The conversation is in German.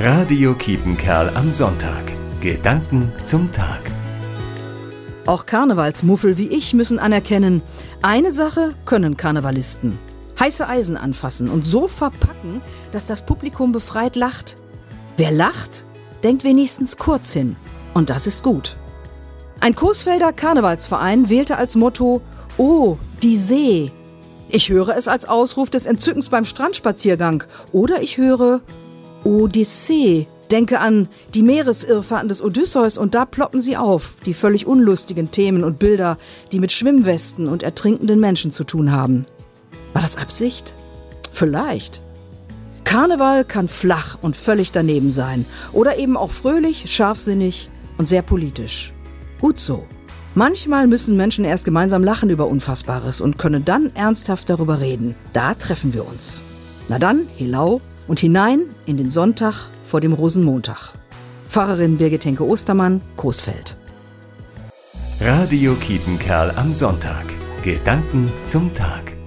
Radio Kiepenkerl am Sonntag. Gedanken zum Tag. Auch Karnevalsmuffel wie ich müssen anerkennen, eine Sache können Karnevalisten. Heiße Eisen anfassen und so verpacken, dass das Publikum befreit lacht. Wer lacht, denkt wenigstens kurz hin. Und das ist gut. Ein Coesfelder Karnevalsverein wählte als Motto Oh, die See. Ich höre es als Ausruf des Entzückens beim Strandspaziergang. Oder ich höre Odyssee. Denke an die Meeresirrfahrten des Odysseus und da ploppen sie auf, die völlig unlustigen Themen und Bilder, die mit Schwimmwesten und ertrinkenden Menschen zu tun haben. War das Absicht? Vielleicht. Karneval kann flach und völlig daneben sein oder eben auch fröhlich, scharfsinnig und sehr politisch. Gut so. Manchmal müssen Menschen erst gemeinsam lachen über Unfassbares und können dann ernsthaft darüber reden. Da treffen wir uns. Na dann, Hilau und hinein in den Sonntag vor dem Rosenmontag. Pfarrerin Birgit Henke Ostermann, Coesfeld. Radio Kiepenkerl am Sonntag. Gedanken zum Tag.